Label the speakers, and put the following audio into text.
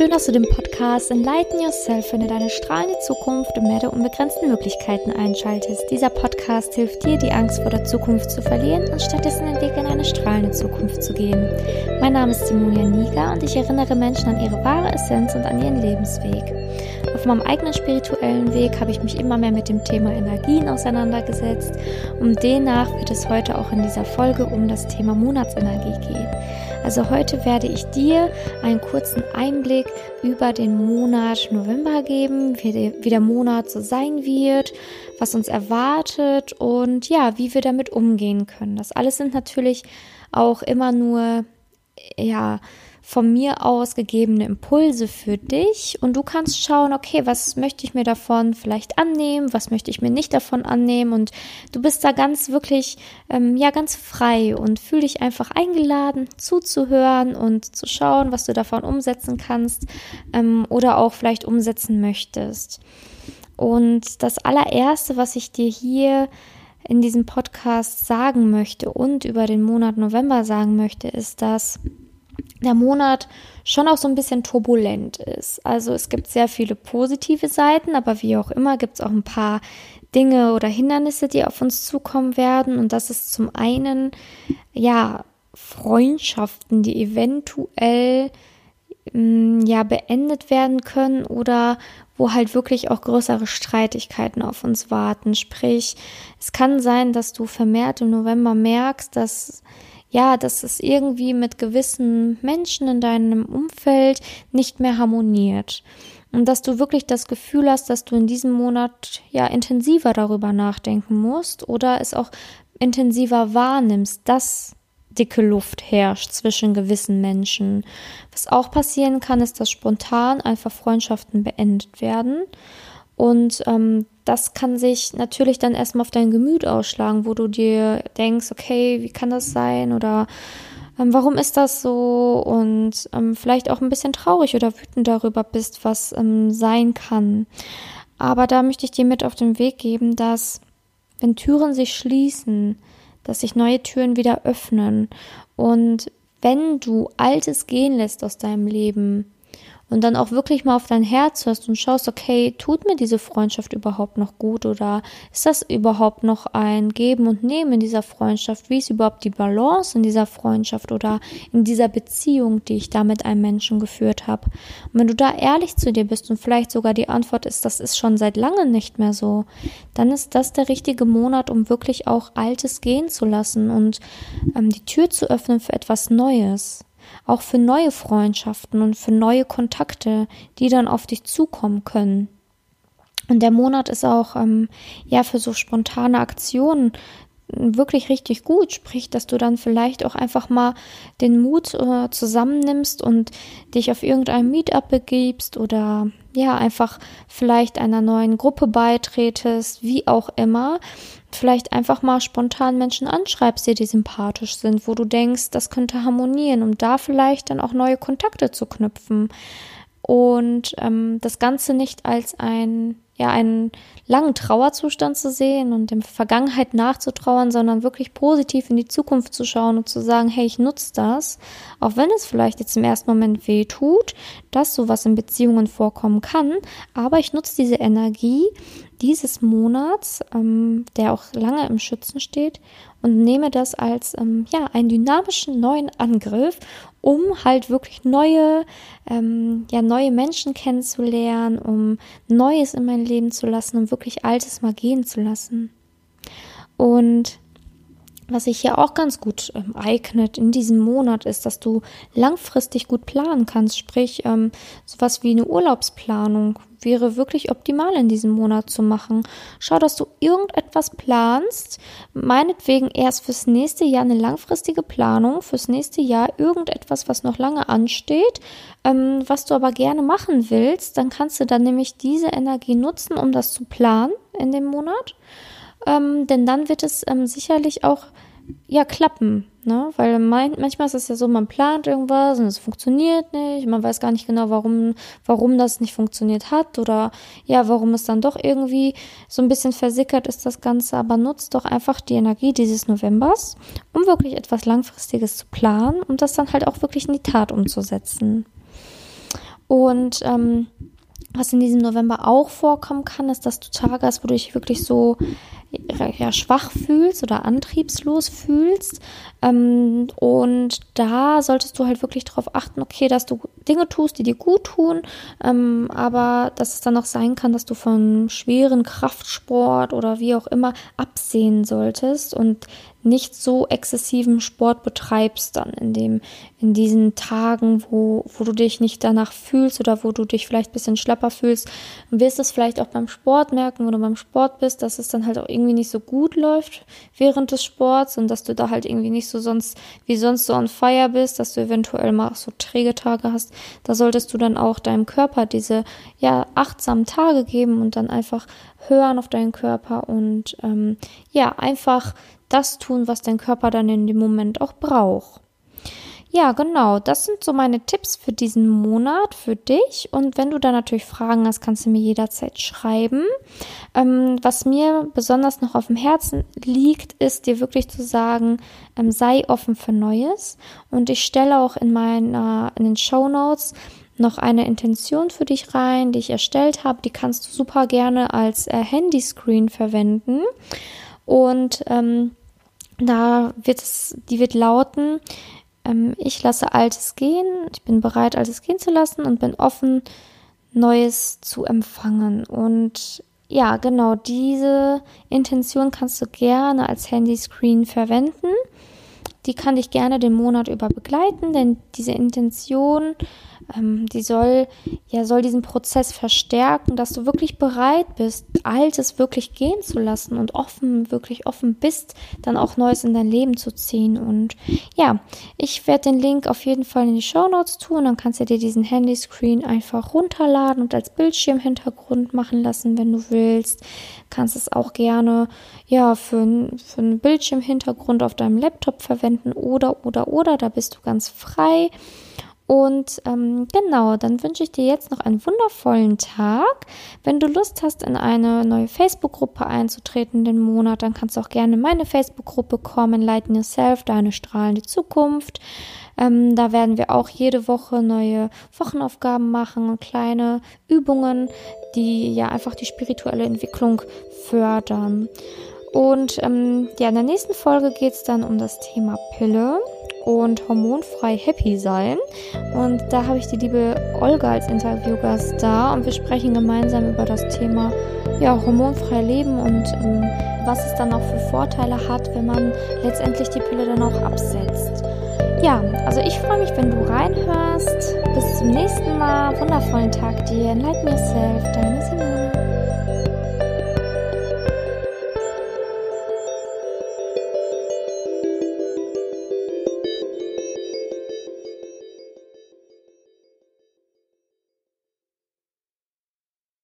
Speaker 1: Schön, dass du den Podcast Enlighten Yourself finde deine strahlende Zukunft im Meer der unbegrenzten Möglichkeiten einschaltest. Dieser Podcast hilft dir, die Angst vor der Zukunft zu verlieren und stattdessen den Weg in eine strahlende Zukunft zu gehen. Mein Name ist Simonia Niga und ich erinnere Menschen an ihre wahre Essenz und an ihren Lebensweg. Auf meinem eigenen spirituellen Weg habe ich mich immer mehr mit dem Thema Energien auseinandergesetzt und demnach wird es heute auch in dieser Folge um das Thema Monatsenergie gehen. Also heute werde ich dir einen kurzen Einblick über den Monat November geben, wie, der Monat so sein wird, was uns erwartet und ja, wie wir damit umgehen können. Das alles sind natürlich auch immer nur ja von mir aus gegebene Impulse für dich und du kannst schauen, okay, was möchte ich mir davon vielleicht annehmen, was möchte ich mir nicht davon annehmen und du bist da ganz wirklich, ähm, ja, ganz frei und fühl dich einfach eingeladen zuzuhören und zu schauen, was du davon umsetzen kannst ähm, oder auch vielleicht umsetzen möchtest. Und das allererste, was ich dir hier in diesem Podcast sagen möchte und über den Monat November sagen möchte, ist, dass der Monat schon auch so ein bisschen turbulent ist. Also es gibt sehr viele positive Seiten, aber wie auch immer gibt es auch ein paar Dinge oder Hindernisse, die auf uns zukommen werden. Und das ist zum einen, ja, Freundschaften, die eventuell mm, ja beendet werden können oder wo halt wirklich auch größere Streitigkeiten auf uns warten. Sprich, es kann sein, dass du vermehrt im November merkst, dass ja, dass es irgendwie mit gewissen Menschen in deinem Umfeld nicht mehr harmoniert. Und dass du wirklich das Gefühl hast, dass du in diesem Monat ja intensiver darüber nachdenken musst oder es auch intensiver wahrnimmst, dass dicke Luft herrscht zwischen gewissen Menschen. Was auch passieren kann, ist, dass spontan einfach Freundschaften beendet werden und ähm, das kann sich natürlich dann erstmal auf dein Gemüt ausschlagen, wo du dir denkst, okay, wie kann das sein? Oder ähm, warum ist das so? Und ähm, vielleicht auch ein bisschen traurig oder wütend darüber bist, was ähm, sein kann. Aber da möchte ich dir mit auf den Weg geben, dass wenn Türen sich schließen, dass sich neue Türen wieder öffnen. Und wenn du Altes gehen lässt aus deinem Leben, und dann auch wirklich mal auf dein Herz hörst und schaust, okay, tut mir diese Freundschaft überhaupt noch gut oder ist das überhaupt noch ein Geben und Nehmen in dieser Freundschaft? Wie ist überhaupt die Balance in dieser Freundschaft oder in dieser Beziehung, die ich da mit einem Menschen geführt habe? Und wenn du da ehrlich zu dir bist und vielleicht sogar die Antwort ist, das ist schon seit langem nicht mehr so, dann ist das der richtige Monat, um wirklich auch Altes gehen zu lassen und ähm, die Tür zu öffnen für etwas Neues auch für neue Freundschaften und für neue Kontakte, die dann auf dich zukommen können. Und der Monat ist auch ähm, ja für so spontane Aktionen wirklich richtig gut, sprich, dass du dann vielleicht auch einfach mal den Mut äh, zusammennimmst und dich auf irgendein Meetup begibst oder ja, einfach vielleicht einer neuen Gruppe beitretest, wie auch immer vielleicht einfach mal spontan Menschen anschreibst, die dir sympathisch sind, wo du denkst, das könnte harmonieren, um da vielleicht dann auch neue Kontakte zu knüpfen. Und ähm, das Ganze nicht als ein ja, einen langen Trauerzustand zu sehen und der Vergangenheit nachzutrauern, sondern wirklich positiv in die Zukunft zu schauen und zu sagen, hey, ich nutze das, auch wenn es vielleicht jetzt im ersten Moment weh tut, dass sowas in Beziehungen vorkommen kann, aber ich nutze diese Energie dieses Monats, ähm, der auch lange im Schützen steht, und nehme das als ähm, ja einen dynamischen neuen Angriff, um halt wirklich neue ähm, ja neue Menschen kennenzulernen, um Neues in mein Leben zu lassen, um wirklich Altes mal gehen zu lassen. Und was sich hier auch ganz gut ähm, eignet in diesem Monat ist, dass du langfristig gut planen kannst. Sprich, ähm, sowas wie eine Urlaubsplanung wäre wirklich optimal in diesem Monat zu machen. Schau, dass du irgendetwas planst, meinetwegen erst fürs nächste Jahr eine langfristige Planung, fürs nächste Jahr irgendetwas, was noch lange ansteht, ähm, was du aber gerne machen willst, dann kannst du dann nämlich diese Energie nutzen, um das zu planen in dem Monat ähm, denn dann wird es ähm, sicherlich auch ja klappen, ne? Weil mein, manchmal ist es ja so, man plant irgendwas und es funktioniert nicht, man weiß gar nicht genau, warum, warum das nicht funktioniert hat oder ja, warum es dann doch irgendwie so ein bisschen versickert ist das Ganze. Aber nutzt doch einfach die Energie dieses Novembers, um wirklich etwas Langfristiges zu planen und das dann halt auch wirklich in die Tat umzusetzen. Und ähm, was in diesem November auch vorkommen kann, ist, dass du Tage hast, wo du dich wirklich so ja, schwach fühlst oder antriebslos fühlst. Ähm, und da solltest du halt wirklich darauf achten, okay, dass du Dinge tust, die dir gut tun, ähm, aber dass es dann auch sein kann, dass du von schweren Kraftsport oder wie auch immer absehen solltest und nicht so exzessiven Sport betreibst dann in dem, in diesen Tagen, wo, wo du dich nicht danach fühlst oder wo du dich vielleicht ein bisschen schlapper fühlst. Wirst es vielleicht auch beim Sport merken, wenn du beim Sport bist, dass es dann halt auch irgendwie nicht so gut läuft während des Sports und dass du da halt irgendwie nicht so sonst, wie sonst so on fire bist, dass du eventuell mal so träge Tage hast. Da solltest du dann auch deinem Körper diese, ja, achtsamen Tage geben und dann einfach hören auf deinen Körper und, ähm, ja, einfach das tun, was dein Körper dann in dem Moment auch braucht. Ja, genau. Das sind so meine Tipps für diesen Monat für dich. Und wenn du da natürlich Fragen hast, kannst du mir jederzeit schreiben. Ähm, was mir besonders noch auf dem Herzen liegt, ist dir wirklich zu sagen, ähm, sei offen für Neues. Und ich stelle auch in meiner, in den Show Notes noch eine Intention für dich rein, die ich erstellt habe. Die kannst du super gerne als äh, Handyscreen verwenden. Und ähm, da wird es, die wird lauten, ähm, ich lasse Altes gehen, ich bin bereit, Altes gehen zu lassen und bin offen, Neues zu empfangen. Und ja, genau, diese Intention kannst du gerne als Handyscreen verwenden. Die kann dich gerne den Monat über begleiten, denn diese Intention ähm, die soll, ja, soll diesen Prozess verstärken, dass du wirklich bereit bist, Altes wirklich gehen zu lassen und offen, wirklich offen bist, dann auch Neues in dein Leben zu ziehen. Und ja, ich werde den Link auf jeden Fall in die Show Notes tun, dann kannst du dir diesen Handyscreen einfach runterladen und als Bildschirmhintergrund machen lassen, wenn du willst. Kannst es auch gerne, ja, für, für einen Bildschirmhintergrund auf deinem Laptop verwenden oder, oder, oder, da bist du ganz frei. Und ähm, genau, dann wünsche ich dir jetzt noch einen wundervollen Tag. Wenn du Lust hast, in eine neue Facebook-Gruppe einzutreten den Monat, dann kannst du auch gerne in meine Facebook-Gruppe kommen, Lighten Yourself, deine strahlende Zukunft. Ähm, da werden wir auch jede Woche neue Wochenaufgaben machen und kleine Übungen, die ja einfach die spirituelle Entwicklung fördern. Und ähm, ja, in der nächsten Folge geht es dann um das Thema Pille und hormonfrei happy sein. Und da habe ich die liebe Olga als Interviewgast da und wir sprechen gemeinsam über das Thema ja, hormonfrei leben und ähm, was es dann auch für Vorteile hat, wenn man letztendlich die Pille dann auch absetzt. Ja, also ich freue mich, wenn du reinhörst. Bis zum nächsten Mal. Wundervollen Tag dir. Enlighten yourself. Deine Simone.